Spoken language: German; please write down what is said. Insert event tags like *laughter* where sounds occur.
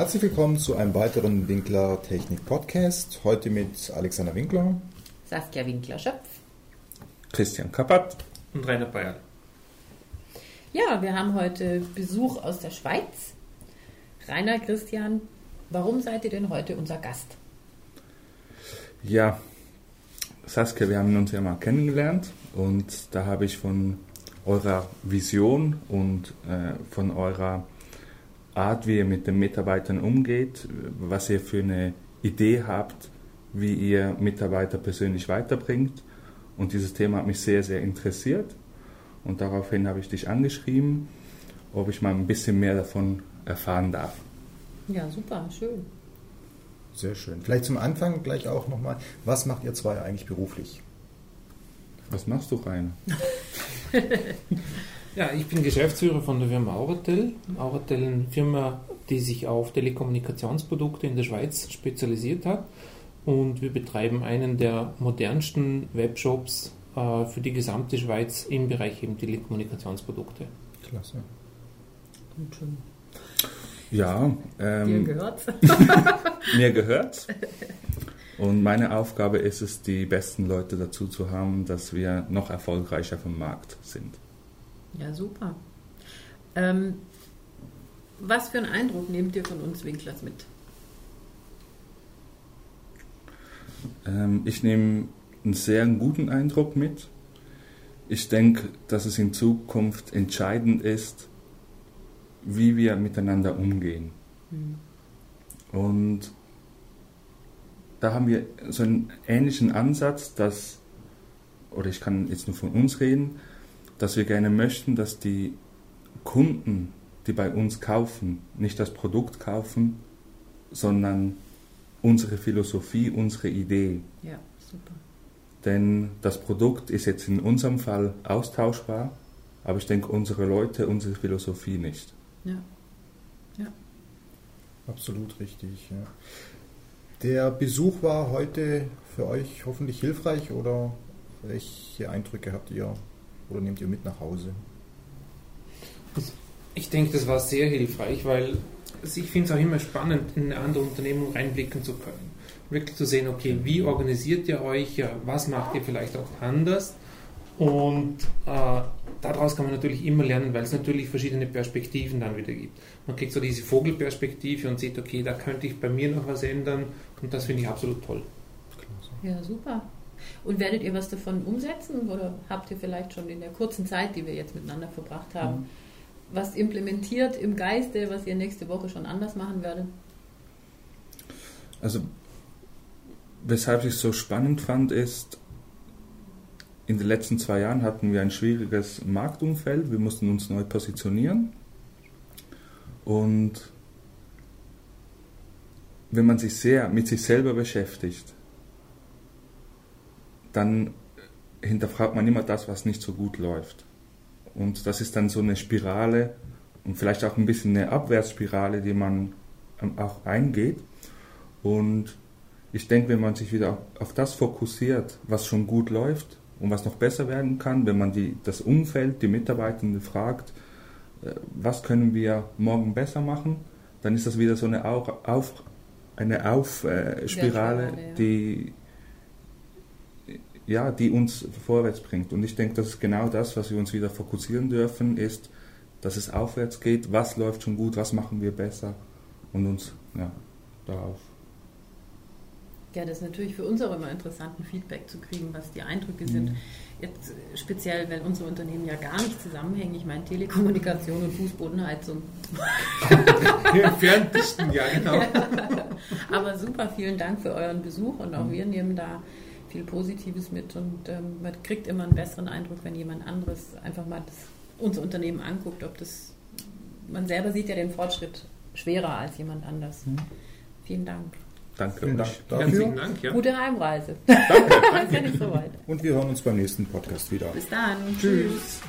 Herzlich willkommen zu einem weiteren Winkler Technik Podcast. Heute mit Alexander Winkler, Saskia Winkler-Schöpf, Christian Kappert und Rainer Bayer. Ja, wir haben heute Besuch aus der Schweiz. Rainer, Christian, warum seid ihr denn heute unser Gast? Ja, Saskia, wir haben uns ja mal kennengelernt und da habe ich von eurer Vision und äh, von eurer Art, wie ihr mit den Mitarbeitern umgeht, was ihr für eine Idee habt, wie ihr Mitarbeiter persönlich weiterbringt. Und dieses Thema hat mich sehr, sehr interessiert. Und daraufhin habe ich dich angeschrieben, ob ich mal ein bisschen mehr davon erfahren darf. Ja, super, schön. Sehr schön. Vielleicht zum Anfang gleich auch nochmal, was macht ihr zwei eigentlich beruflich? Was machst du, Rainer? *laughs* Ja, ich bin Geschäftsführer von der Firma Auratel. Auratel eine Firma, die sich auf Telekommunikationsprodukte in der Schweiz spezialisiert hat. Und wir betreiben einen der modernsten Webshops äh, für die gesamte Schweiz im Bereich eben Telekommunikationsprodukte. Klasse. Und schon. Ja, ähm, dir gehört's. *laughs* mir gehört's. Und meine Aufgabe ist es, die besten Leute dazu zu haben, dass wir noch erfolgreicher vom Markt sind. Ja, super. Ähm, was für einen Eindruck nehmt ihr von uns Winklers mit? Ähm, ich nehme einen sehr guten Eindruck mit. Ich denke, dass es in Zukunft entscheidend ist, wie wir miteinander umgehen. Mhm. Und da haben wir so einen ähnlichen Ansatz, dass, oder ich kann jetzt nur von uns reden, dass wir gerne möchten, dass die Kunden, die bei uns kaufen, nicht das Produkt kaufen, sondern unsere Philosophie, unsere Idee. Ja, super. Denn das Produkt ist jetzt in unserem Fall austauschbar, aber ich denke, unsere Leute, unsere Philosophie nicht. Ja. Ja. Absolut richtig, ja. Der Besuch war heute für euch hoffentlich hilfreich oder welche Eindrücke habt ihr oder nehmt ihr mit nach Hause? Ich denke, das war sehr hilfreich, weil ich finde es auch immer spannend, in eine andere Unternehmung reinblicken zu können. Wirklich zu sehen, okay, wie organisiert ihr euch, was macht ihr vielleicht auch anders und äh, daraus kann man natürlich immer lernen, weil es natürlich verschiedene Perspektiven dann wieder gibt. Man kriegt so diese Vogelperspektive und sieht, okay, da könnte ich bei mir noch was ändern und das finde ich absolut toll. Ja, super. Und werdet ihr was davon umsetzen oder habt ihr vielleicht schon in der kurzen Zeit, die wir jetzt miteinander verbracht haben, mhm. was implementiert im Geiste, was ihr nächste Woche schon anders machen werdet? Also, weshalb ich es so spannend fand, ist, in den letzten zwei Jahren hatten wir ein schwieriges Marktumfeld. Wir mussten uns neu positionieren. Und wenn man sich sehr mit sich selber beschäftigt, dann hinterfragt man immer das, was nicht so gut läuft. Und das ist dann so eine Spirale und vielleicht auch ein bisschen eine Abwärtsspirale, die man ähm, auch eingeht. Und ich denke, wenn man sich wieder auf das fokussiert, was schon gut läuft und was noch besser werden kann, wenn man die, das Umfeld, die Mitarbeitenden fragt, äh, was können wir morgen besser machen, dann ist das wieder so eine Auf, eine Aufspirale, ja. die ja, die uns vorwärts bringt. Und ich denke, das ist genau das, was wir uns wieder fokussieren dürfen, ist, dass es aufwärts geht, was läuft schon gut, was machen wir besser und uns ja, darauf. Ja, das ist natürlich für uns auch immer interessant, ein Feedback zu kriegen, was die Eindrücke mhm. sind. Jetzt speziell, weil unsere Unternehmen ja gar nicht zusammenhängen. Ich meine, Telekommunikation und Fußbodenheizung. *laughs* Ferndichten, ja, genau. *laughs* Aber super, vielen Dank für euren Besuch und auch mhm. wir nehmen da viel Positives mit und ähm, man kriegt immer einen besseren Eindruck, wenn jemand anderes einfach mal das, unser Unternehmen anguckt, ob das, man selber sieht ja den Fortschritt schwerer als jemand anders. Mhm. Vielen Dank. Danke. Vielen Dank dafür. Herzlichen Dank, ja. Gute Heimreise. Danke. *laughs* ist ja nicht so weit. Und wir hören uns beim nächsten Podcast wieder. Bis dann. Tschüss. Tschüss.